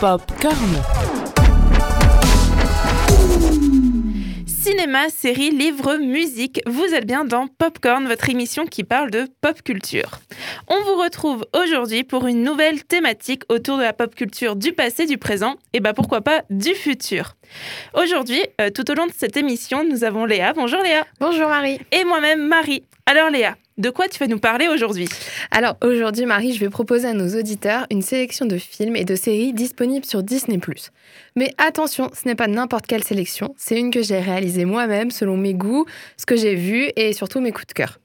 Popcorn. Cinéma, série, livre, musique, vous êtes bien dans Popcorn, votre émission qui parle de pop culture. On vous retrouve aujourd'hui pour une nouvelle thématique autour de la pop culture du passé, du présent et bah pourquoi pas du futur. Aujourd'hui, euh, tout au long de cette émission, nous avons Léa. Bonjour Léa. Bonjour Marie. Et moi-même Marie. Alors Léa, de quoi tu vas nous parler aujourd'hui? Alors aujourd'hui Marie, je vais proposer à nos auditeurs une sélection de films et de séries disponibles sur Disney ⁇ Mais attention, ce n'est pas n'importe quelle sélection, c'est une que j'ai réalisée moi-même selon mes goûts, ce que j'ai vu et surtout mes coups de cœur.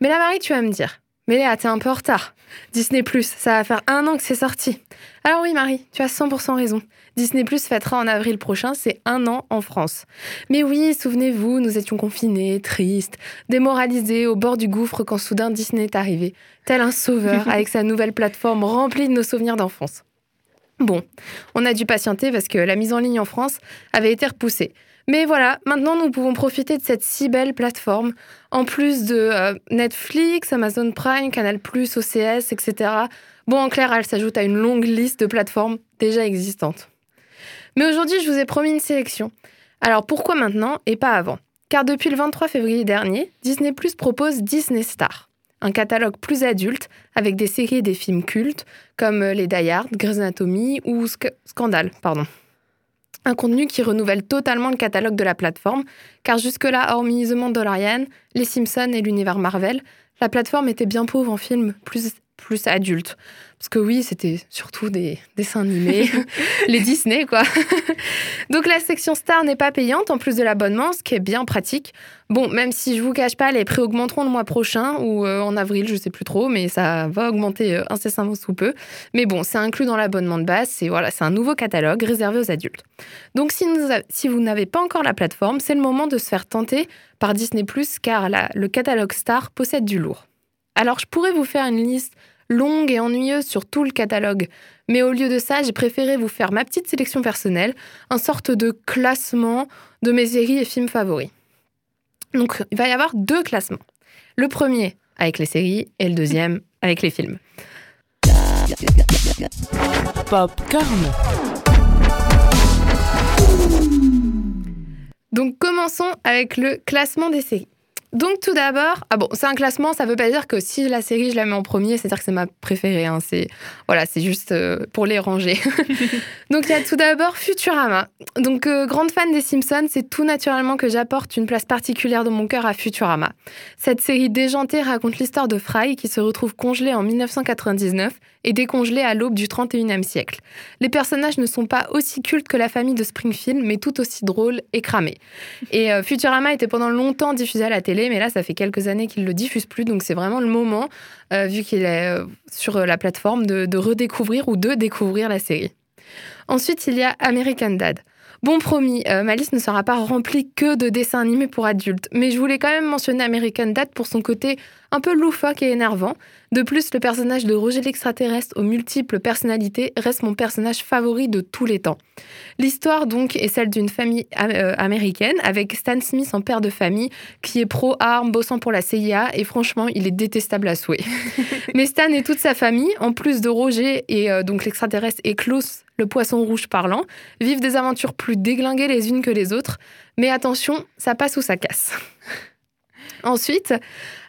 Mais là Marie, tu vas me dire, mais Léa, t'es un peu en retard. Disney ⁇ ça va faire un an que c'est sorti. Alors oui Marie, tu as 100% raison. Disney Plus fêtera en avril prochain c'est un an en France. Mais oui, souvenez-vous, nous étions confinés, tristes, démoralisés, au bord du gouffre quand soudain Disney est arrivé, tel un sauveur avec sa nouvelle plateforme remplie de nos souvenirs d'enfance. Bon, on a dû patienter parce que la mise en ligne en France avait été repoussée. Mais voilà, maintenant nous pouvons profiter de cette si belle plateforme, en plus de euh, Netflix, Amazon Prime, Canal+, OCS, etc. Bon, en clair, elle s'ajoute à une longue liste de plateformes déjà existantes. Mais aujourd'hui, je vous ai promis une sélection. Alors pourquoi maintenant et pas avant? Car depuis le 23 février dernier, Disney propose Disney Star, un catalogue plus adulte avec des séries et des films cultes comme Les Die Hard, Grey's Anatomy ou Scandale, pardon. Un contenu qui renouvelle totalement le catalogue de la plateforme, car jusque-là, hormis The Mandalorian, Les Simpsons et l'univers Marvel, la plateforme était bien pauvre en films plus plus adulte. Parce que oui, c'était surtout des dessins animés, les Disney, quoi. Donc la section Star n'est pas payante en plus de l'abonnement, ce qui est bien pratique. Bon, même si je vous cache pas, les prix augmenteront le mois prochain ou euh, en avril, je sais plus trop, mais ça va augmenter euh, incessamment sous peu. Mais bon, c'est inclus dans l'abonnement de base, c'est voilà, c'est un nouveau catalogue réservé aux adultes. Donc si, si vous n'avez pas encore la plateforme, c'est le moment de se faire tenter par Disney+, car le catalogue Star possède du lourd. Alors je pourrais vous faire une liste longue et ennuyeuse sur tout le catalogue. Mais au lieu de ça, j'ai préféré vous faire ma petite sélection personnelle, un sorte de classement de mes séries et films favoris. Donc, il va y avoir deux classements. Le premier avec les séries et le deuxième avec les films. Popcorn. Donc commençons avec le classement des séries. Donc tout d'abord, ah bon, c'est un classement, ça veut pas dire que si la série je la mets en premier, c'est-à-dire que c'est ma préférée. Hein, c'est voilà, c'est juste euh, pour les ranger. Donc il y a tout d'abord Futurama. Donc euh, grande fan des Simpsons, c'est tout naturellement que j'apporte une place particulière dans mon cœur à Futurama. Cette série déjantée raconte l'histoire de Fry qui se retrouve congelé en 1999 et décongelé à l'aube du 31e siècle. Les personnages ne sont pas aussi cultes que la famille de Springfield, mais tout aussi drôles et cramés. Et euh, Futurama était pendant longtemps diffusé à la télé mais là, ça fait quelques années qu'il ne le diffuse plus, donc c'est vraiment le moment, euh, vu qu'il est euh, sur la plateforme, de, redécouvrir ou de découvrir la série. Ensuite, il y a American Dad. Bon promis, euh, ma liste ne sera pas remplie que de dessins animés pour adultes, mais je voulais quand même mentionner American Dad pour son côté un peu loufoque et énervant. De plus, le personnage de Roger l'extraterrestre aux multiples personnalités reste mon personnage favori de tous les temps. L'histoire donc est celle d'une famille euh, américaine avec Stan Smith en père de famille qui est pro-armes, bossant pour la CIA et franchement il est détestable à souhait. Mais Stan et toute sa famille, en plus de Roger et euh, donc l'extraterrestre et Klaus, le poisson rouge parlant, vivent des aventures plus déglinguées les unes que les autres. Mais attention, ça passe ou ça casse. Ensuite,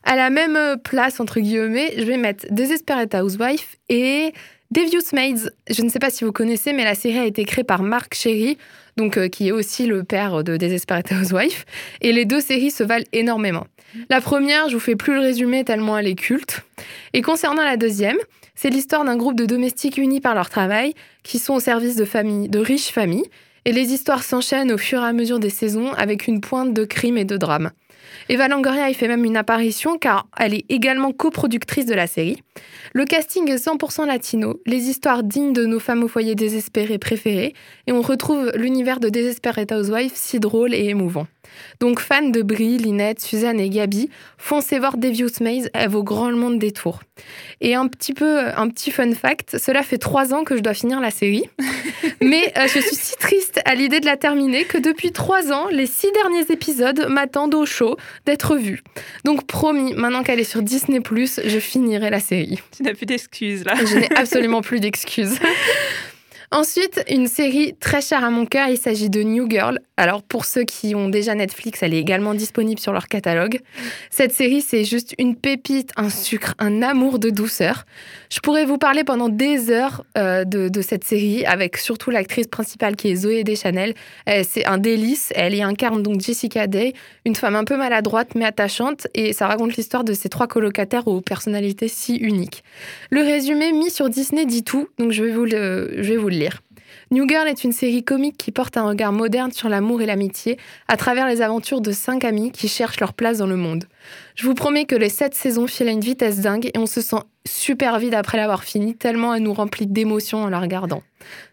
à la même place, entre guillemets, je vais mettre Desperate Housewife et Devious Maids. Je ne sais pas si vous connaissez, mais la série a été créée par Mark Sherry, donc, euh, qui est aussi le père de Desperate Housewife. Et les deux séries se valent énormément. La première, je vous fais plus le résumé tellement elle est culte. Et concernant la deuxième, c'est l'histoire d'un groupe de domestiques unis par leur travail qui sont au service de familles, de riches familles. Et les histoires s'enchaînent au fur et à mesure des saisons avec une pointe de crime et de drame. Eva Longoria y fait même une apparition car elle est également coproductrice de la série. Le casting est 100% latino, les histoires dignes de nos femmes au foyer désespérées préférées, et on retrouve l'univers de Desperate Housewives si drôle et émouvant. Donc fans de Brie, Linette, Suzanne et Gabi, foncez voir Devious Maze, elle vaut grandement de détour. Et un petit peu, un petit fun fact, cela fait trois ans que je dois finir la série, mais euh, je suis si triste à l'idée de la terminer que depuis trois ans, les six derniers épisodes m'attendent au show d'être vus. Donc promis, maintenant qu'elle est sur Disney+, je finirai la série. Tu n'as plus d'excuses là. Je n'ai absolument plus d'excuses. Ensuite, une série très chère à mon cœur, il s'agit de New Girl. Alors pour ceux qui ont déjà Netflix, elle est également disponible sur leur catalogue. Cette série, c'est juste une pépite, un sucre, un amour de douceur. Je pourrais vous parler pendant des heures euh, de, cette série, avec surtout l'actrice principale qui est Zoé Deschanel. C'est un délice, elle y incarne donc Jessica Day, une femme un peu maladroite mais attachante, et ça raconte l'histoire de ces trois colocataires aux personnalités si uniques. Le résumé mis sur Disney dit tout, donc je vais vous le, je vais vous le. New Girl est une série comique qui porte un regard moderne sur l'amour et l'amitié à travers les aventures de cinq amis qui cherchent leur place dans le monde. Je vous promets que les sept saisons filent à une vitesse dingue et on se sent super vide après l'avoir fini, tellement elle nous remplit d'émotions en la regardant.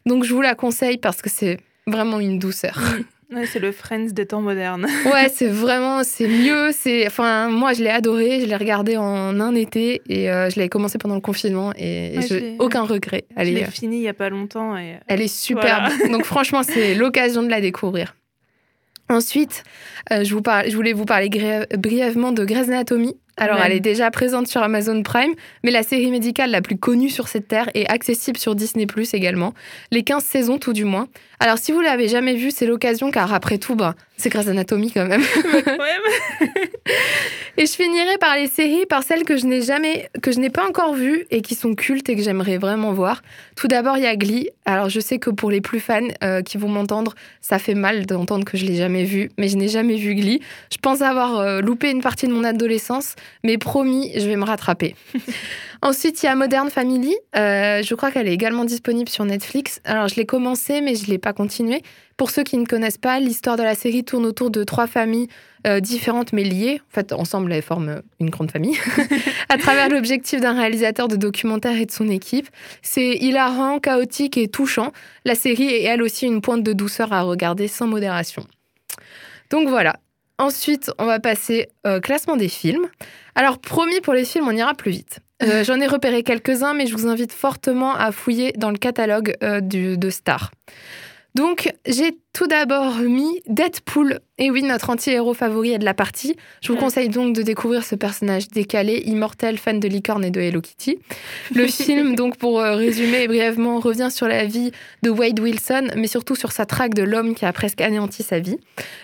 Donc je vous la conseille parce que c'est vraiment une douceur. Ouais, c'est le Friends des temps modernes. ouais, c'est vraiment, c'est mieux. C'est, enfin, moi, je l'ai adoré. Je l'ai regardé en un été et euh, je l'ai commencé pendant le confinement et ouais, j'ai aucun regret. Elle je est fini il y a pas longtemps et. Elle est superbe. Voilà. Donc franchement, c'est l'occasion de la découvrir. Ensuite, euh, je, vous parle, je voulais vous parler brièvement de Grey's Anatomy. Alors, Même. elle est déjà présente sur Amazon Prime, mais la série médicale la plus connue sur cette terre est accessible sur Disney Plus également. Les 15 saisons, tout du moins. Alors, si vous l'avez jamais vue, c'est l'occasion, car après tout, bah, c'est Grey's Anatomy quand même. et je finirai par les séries, par celles que je n'ai jamais, que je n'ai pas encore vues et qui sont cultes et que j'aimerais vraiment voir. Tout d'abord, il y a Glee. Alors, je sais que pour les plus fans euh, qui vont m'entendre, ça fait mal d'entendre que je l'ai jamais vu, mais je n'ai jamais vu Glee. Je pense avoir euh, loupé une partie de mon adolescence, mais promis, je vais me rattraper. Ensuite, il y a Modern Family. Euh, je crois qu'elle est également disponible sur Netflix. Alors, je l'ai commencé, mais je l'ai pas continué. Pour ceux qui ne connaissent pas, l'histoire de la série tourne autour de trois familles euh, différentes mais liées. En fait, ensemble, elles forment une grande famille. à travers l'objectif d'un réalisateur de documentaire et de son équipe. C'est hilarant, chaotique et touchant. La série est elle aussi une pointe de douceur à regarder sans modération. Donc voilà, Ensuite, on va passer au classement des films. Alors, promis, pour les films, on ira plus vite. Euh, J'en ai repéré quelques-uns, mais je vous invite fortement à fouiller dans le catalogue euh, du, de Star. Donc, j'ai tout d'abord mis Deadpool. Et oui, notre anti-héros favori est de la partie. Je vous conseille donc de découvrir ce personnage décalé, immortel, fan de licorne et de Hello Kitty. Le film, donc pour résumer brièvement, revient sur la vie de Wade Wilson, mais surtout sur sa traque de l'homme qui a presque anéanti sa vie.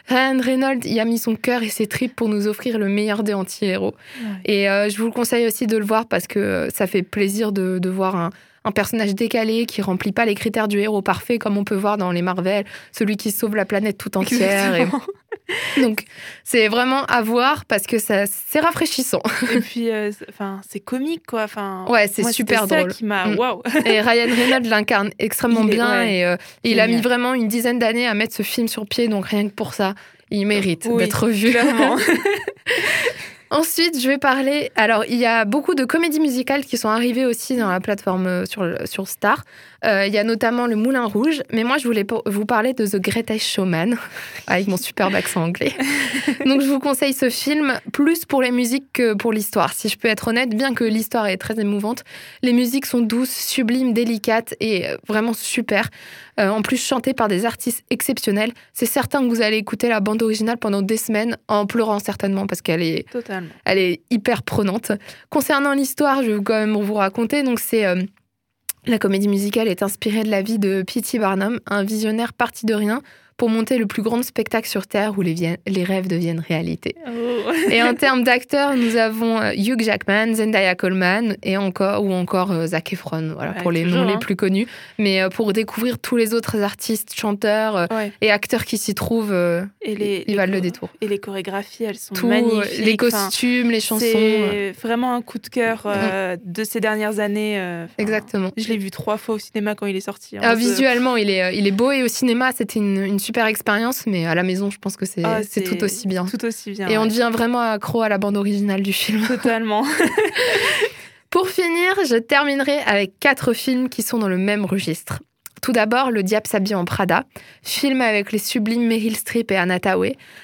Ryan Reynolds y a mis son cœur et ses tripes pour nous offrir le meilleur des anti-héros. Ouais. Et euh, je vous le conseille aussi de le voir parce que ça fait plaisir de, de voir un un personnage décalé qui remplit pas les critères du héros parfait comme on peut voir dans les Marvel, celui qui sauve la planète tout entière. Et... Donc c'est vraiment à voir parce que ça c'est rafraîchissant. Et puis enfin c'est comique quoi. Enfin ouais c'est super drôle. Ça qui m'a wow. Et Ryan Reynolds l'incarne extrêmement il est, bien ouais, et, euh, il a mis vraiment une dizaine d'années à mettre ce film sur pied donc rien que pour ça il mérite oui, d'être vu. Ensuite, je vais parler. Alors, il y a beaucoup de comédies musicales qui sont arrivées aussi dans la plateforme sur, sur Star. Euh, il y a notamment Le Moulin Rouge, mais moi, je voulais vous parler de The Greatest Showman, avec mon superbe accent anglais. Donc, je vous conseille ce film plus pour les musiques que pour l'histoire. Si je peux être honnête, bien que l'histoire est très émouvante, les musiques sont douces, sublimes, délicates et vraiment super. Euh, en plus, chantées par des artistes exceptionnels. C'est certain que vous allez écouter la bande originale pendant des semaines, en pleurant certainement, parce qu'elle est, Totalement. elle est hyper prenante. Concernant l'histoire, je vais quand même vous raconter. Donc, c'est. Euh, la comédie musicale est inspirée de la vie de P.T. Barnum, un visionnaire parti de rien pour monter le plus grand spectacle sur Terre où les, les rêves deviennent réalité. Oh. et en termes d'acteurs, nous avons euh, Hugh Jackman, Zendaya Coleman et encore, ou encore euh, Zac Efron, voilà, Ouais, pour les toujours, noms hein. les plus connus. Mais euh, pour découvrir tous les autres artistes, chanteurs Ouais. et acteurs qui s'y trouvent, Et les, ils les valent le détour. Et les chorégraphies, elles sont Tout, magnifiques. les Enfin, costumes, les chansons. C'est vraiment un coup de cœur euh, de ces dernières années. euh, Exactement. Je l'ai vu trois fois au cinéma quand il est sorti. hein. Ah, visuellement, il est, il est beau et au cinéma, c'était une, une super expérience, mais à la maison, je pense que c'est Ah, tout aussi bien. Tout aussi bien. Et on devient vraiment accro à la bande originale du film. Totalement. Pour finir, je terminerai avec quatre films qui sont dans le même registre. Tout d'abord, Le Diable s'habille en Prada, film avec les sublimes Meryl Streep et Anna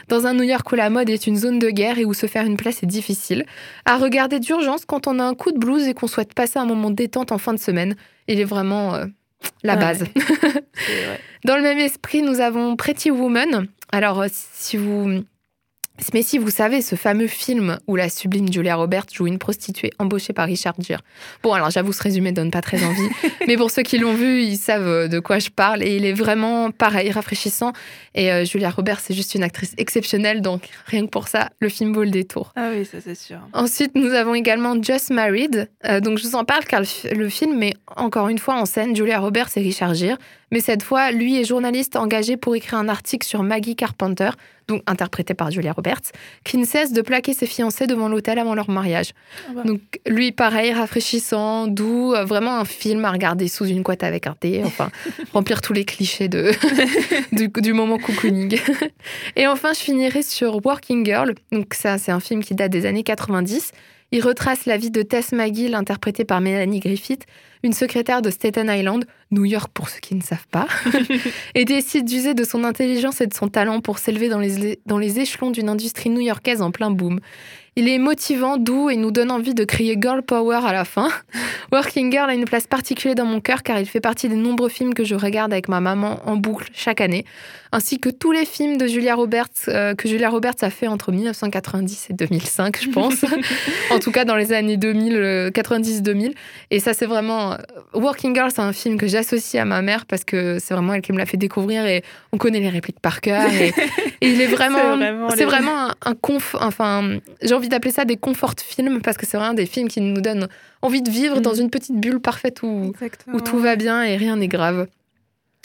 dans un New York où la mode est une zone de guerre et où se faire une place est difficile, à regarder d'urgence quand on a un coup de blues et qu'on souhaite passer un moment détente en fin de semaine. Il est vraiment euh, la Ouais. base. Dans le même esprit, nous avons Pretty Woman. Alors, euh, si vous Mais si vous savez, ce fameux film où la sublime Julia Roberts joue une prostituée embauchée par Richard Gere. Bon, alors j'avoue, ce résumé donne pas très envie, mais pour ceux qui l'ont vu, ils savent euh, de quoi je parle et il est vraiment pareil, rafraîchissant. Et euh, Julia Roberts, c'est juste une actrice exceptionnelle, donc rien que pour ça, le film vaut le détour. Ah oui, ça c'est sûr. Ensuite, nous avons également Just Married. Euh, donc je vous en parle car le, le film met encore une fois en scène Julia Roberts et Richard Gere. Mais cette fois, lui est journaliste engagé pour écrire un article sur Maggie Carpenter, donc interprétée par Julia Roberts, qui ne cesse de plaquer ses fiancés devant l'hôtel avant leur mariage. Ah bah. Donc lui, pareil, rafraîchissant, doux, euh, vraiment un film à regarder sous une couette avec un thé, enfin, remplir tous les clichés de, du, du moment cocooning. Et enfin, je finirai sur Working Girl. Donc ça, c'est un film qui date des années 90. Il retrace la vie de Tess McGill, interprétée par Melanie Griffith, une secrétaire de Staten Island, New York pour ceux qui ne savent pas, et décide d'user de son intelligence et de son talent pour s'élever dans les, dans les échelons d'une industrie new-yorkaise en plein boom. Il est motivant, doux et nous donne envie de crier Girl Power à la fin. Working Girl a une place particulière dans mon cœur car il fait partie des nombreux films que je regarde avec ma maman en boucle chaque année, ainsi que tous les films de Julia Roberts euh, que Julia Roberts a fait entre 1990 et 2005, je pense. en tout cas dans les années 2000, euh, 90-2000. Et ça, c'est vraiment. Euh, Working Girl, c'est un film que j'associe à ma mère parce que c'est vraiment elle qui me l'a fait découvrir et on connaît les répliques par cœur. Et, et il est vraiment. C'est vraiment un, un conf. Enfin, j'ai envie d'appeler ça des comfort films parce que c'est vraiment des films qui nous donnent envie de vivre Mm. dans une petite bulle parfaite où, Exactement. où tout va bien et rien n'est grave.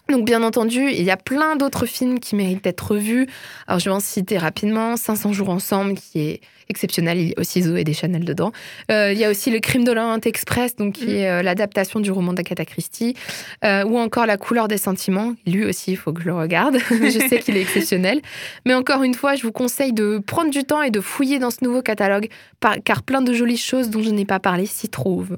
Donc bien entendu, il y a plein d'autres films qui méritent d'être revus. Alors je vais en citer rapidement 500 jours ensemble qui est exceptionnel, il y a aussi Zoé Deschanel dedans. Euh, il y a aussi Le crime de l'Orient Express donc qui Mm. est euh, l'adaptation du roman d'Agatha Christie Euh, ou encore La couleur des sentiments. Lui aussi, il faut que je le regarde. je sais qu'il est exceptionnel. Mais encore une fois, je vous conseille de prendre du temps et de fouiller dans ce nouveau catalogue par- car plein de jolies choses dont je n'ai pas parlé s'y trouvent.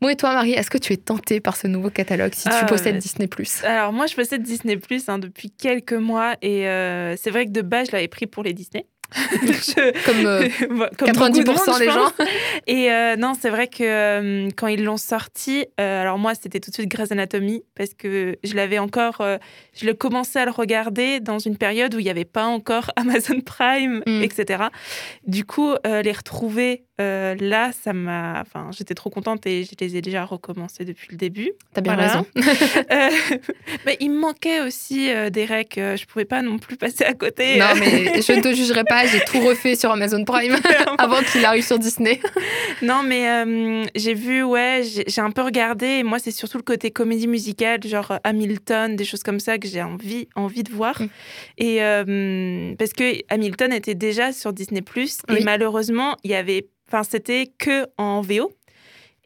Bon et toi Marie, est-ce que tu es tentée par ce nouveau catalogue si tu Ah, possèdes ouais. Disney Alors moi, je possède Disney Plus depuis quelques mois et euh, c'est vrai que de base, je l'avais pris pour les Disney. Je- Comme euh, Voilà, comme 90% beaucoup de monde, des gens. Et euh, non, c'est vrai que euh, quand ils l'ont sorti, euh, alors moi, c'était tout de suite Grey's Anatomy parce que je l'avais encore, euh, je le commençais à le regarder dans une période où il n'y avait pas encore Amazon Prime, Mm. etc. Du coup, euh, les retrouver euh, là, ça m'a, enfin, j'étais trop contente et je les ai déjà recommencés depuis le début. T'as bien Voilà. raison. Euh, mais il me manquait aussi euh, des recs, euh, je pouvais pas non plus passer à côté. Non mais je ne te jugerai pas, j'ai tout refait sur Amazon Prime avant qu'il arrive sur Disney. Non, mais j'ai vu, ouais, j'ai un peu regardé. Et moi, c'est surtout le côté comédie musicale, genre Hamilton, des choses comme ça que j'ai envie, envie de voir. Mm. Et parce que Hamilton était déjà sur Disney Oui. et malheureusement, il y avait, enfin, c'était que en VO.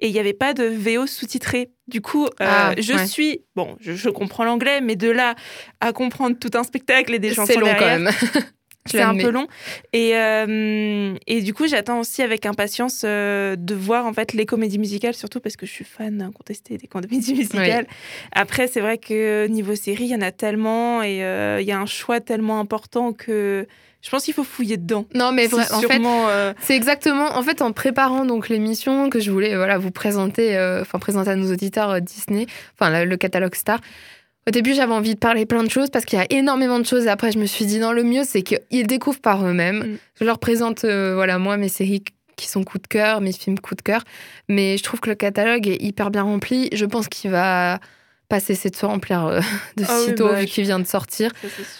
Et il n'y avait pas de VO sous-titré. Du coup, euh, Ah, je ouais. suis. Bon, je, je comprends l'anglais, mais de là à comprendre tout un spectacle et des chansons C'est long quand même. C'est un peu long. Et, euh, et du coup, j'attends aussi avec impatience euh, de voir en fait les comédies musicales, surtout parce que je suis fan incontestée des comédies musicales. Après, c'est vrai que niveau série, il y en a tellement et euh, il y a un choix tellement important que je pense qu'il faut fouiller dedans. Non mais vrai, en fait, euh, C'est exactement, en fait, en préparant donc l'émission que je voulais voilà vous présenter, euh, enfin présenter à nos auditeurs euh, Disney, enfin le catalogue Star. Au début, j'avais envie de parler plein de choses parce qu'il y a énormément de choses. Après, je me suis dit non, le mieux c'est qu'ils découvrent par eux-mêmes. Mm. Je leur présente, euh, voilà, moi mes séries qui sont coup de cœur, mes films coup de cœur. Mais je trouve que le catalogue est hyper bien rempli. Je pense qu'il va pas cesser de se remplir euh, de oui, sitôt bah, vu qu'il vient de sortir.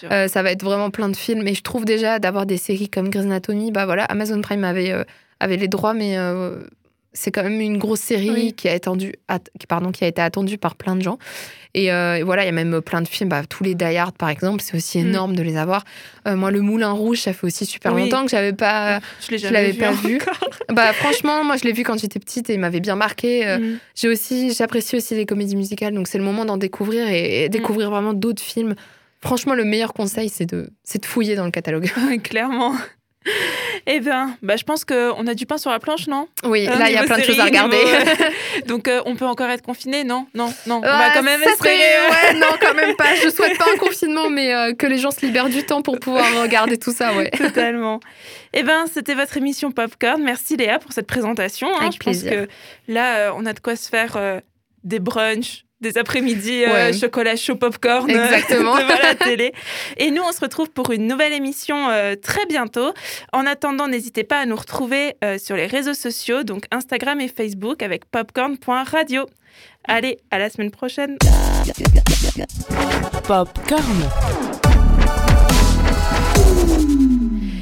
ça. Euh, ça va être vraiment plein de films. Et je trouve déjà d'avoir des séries comme Grey's Anatomy, bah voilà, Amazon Prime avait, euh, avait les droits, mais euh, c'est quand même une grosse série Oui. qui, a attendu, at- pardon, qui a été attendue par plein de gens. Et, euh, et voilà, il y a même plein de films, bah, tous les Die Hard par exemple, c'est aussi Mm. énorme de les avoir. Euh, moi, Le Moulin Rouge, ça fait aussi super Oui. longtemps que j'avais pas. je l'avais pas vu. bah franchement, moi je l'ai vu quand j'étais petite et il m'avait bien marqué. Euh, Mm. J'ai aussi, j'apprécie aussi les comédies musicales, donc c'est le moment d'en découvrir et, et découvrir vraiment d'autres films. Franchement, le meilleur conseil, c'est de, c'est de fouiller dans le catalogue. Clairement. Eh bien, bah, je pense qu'on a du pain sur la planche, non? Oui, Hein, là, il y a plein de choses à regarder. niveau- Donc, euh, on peut encore être confiné? Non, non, non. on va Ouais, quand même espérer. serait- Ouais, non, quand même pas. Je souhaite pas un confinement, mais euh, que les gens se libèrent du temps pour pouvoir regarder tout ça, ouais. Totalement. Eh ben, c'était votre émission Popcorn. Merci Léa pour cette présentation. hein. Avec Je pense plaisir. que là, euh, on a de quoi se faire euh, des brunchs, des après-midi euh, Ouais. chocolat chaud popcorn Exactement. devant la télé. Et nous, on se retrouve pour une nouvelle émission euh, très bientôt. En attendant, n'hésitez pas à nous retrouver euh, sur les réseaux sociaux, donc Instagram et Facebook avec popcorn.radio. Allez, à la semaine prochaine. Popcorn.